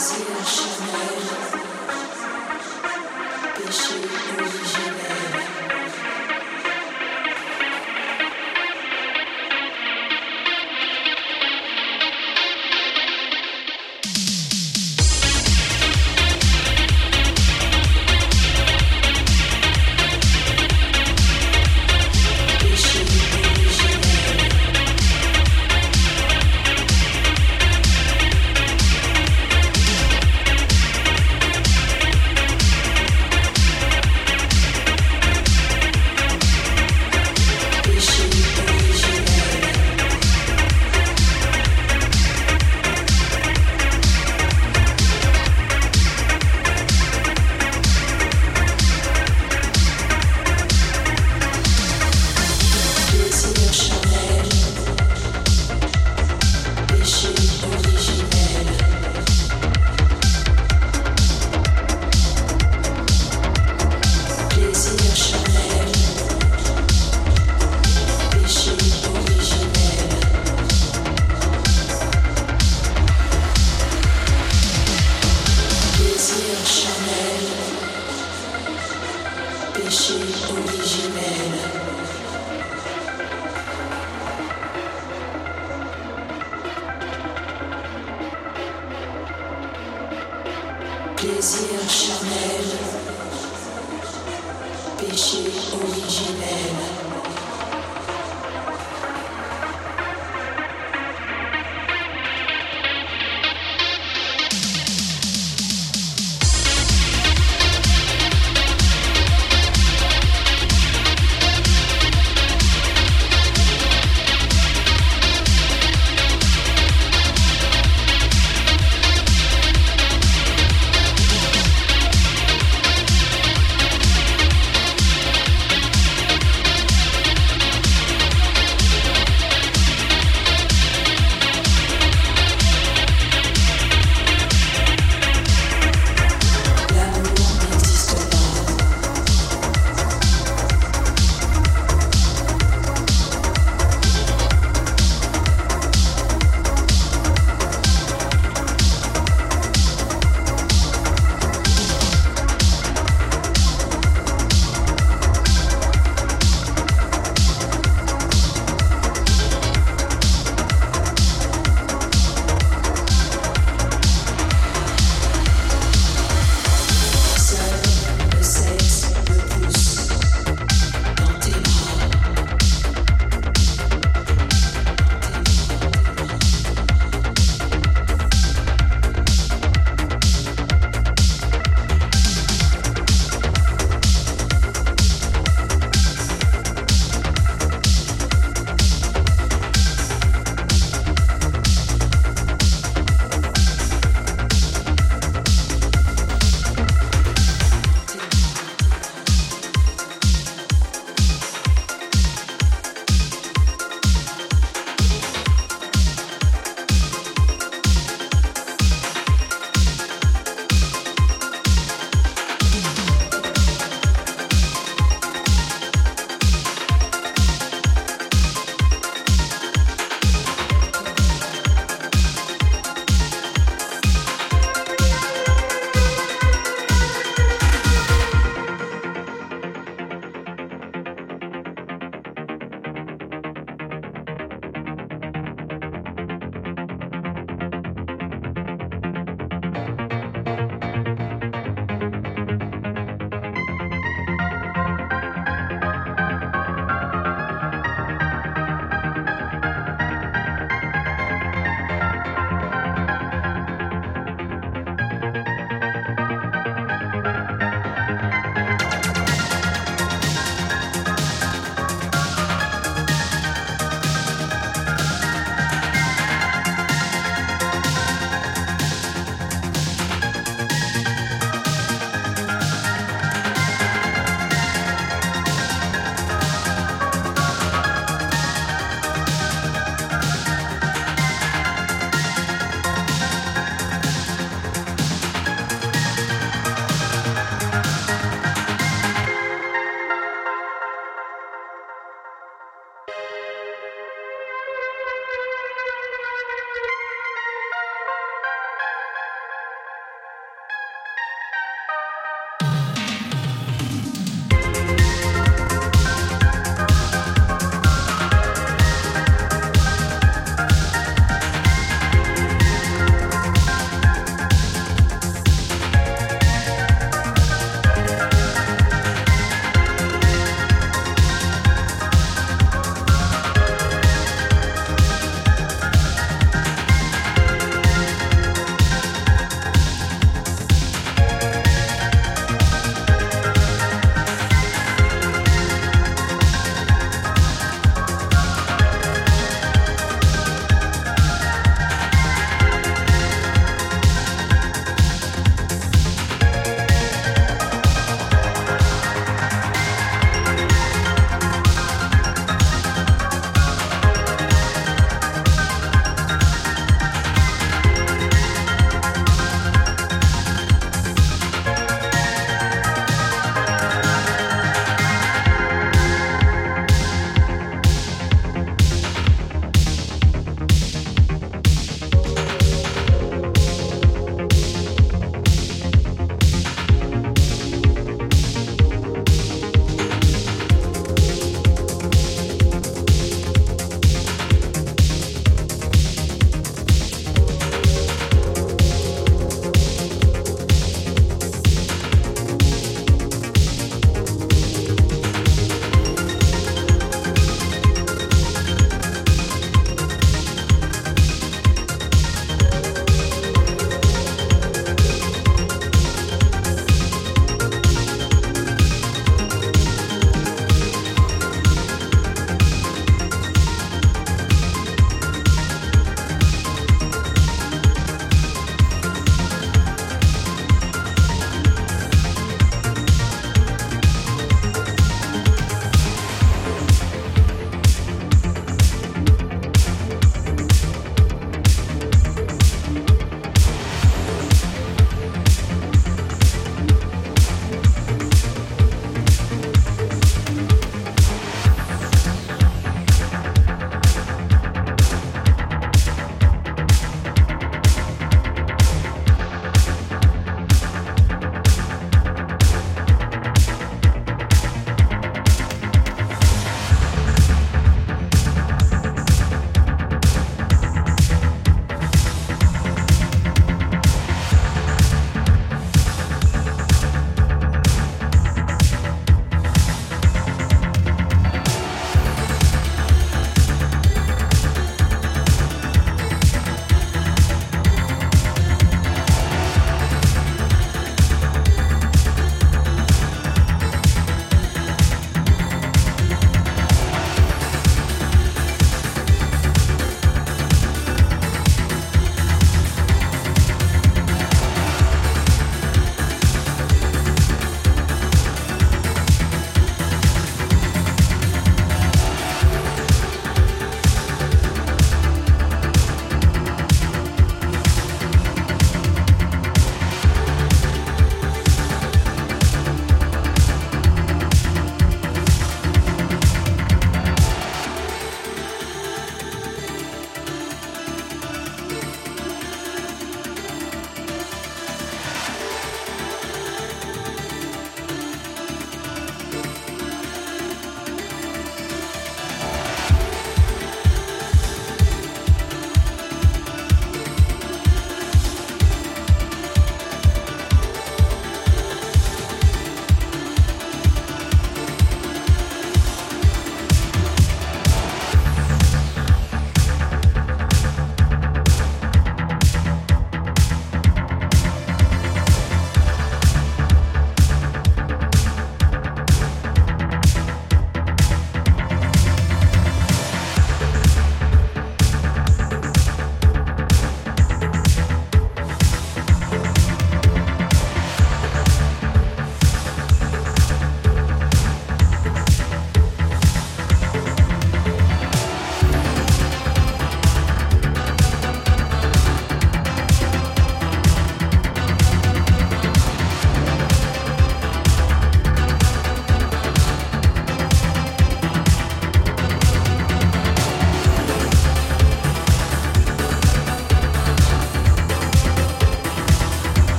is here.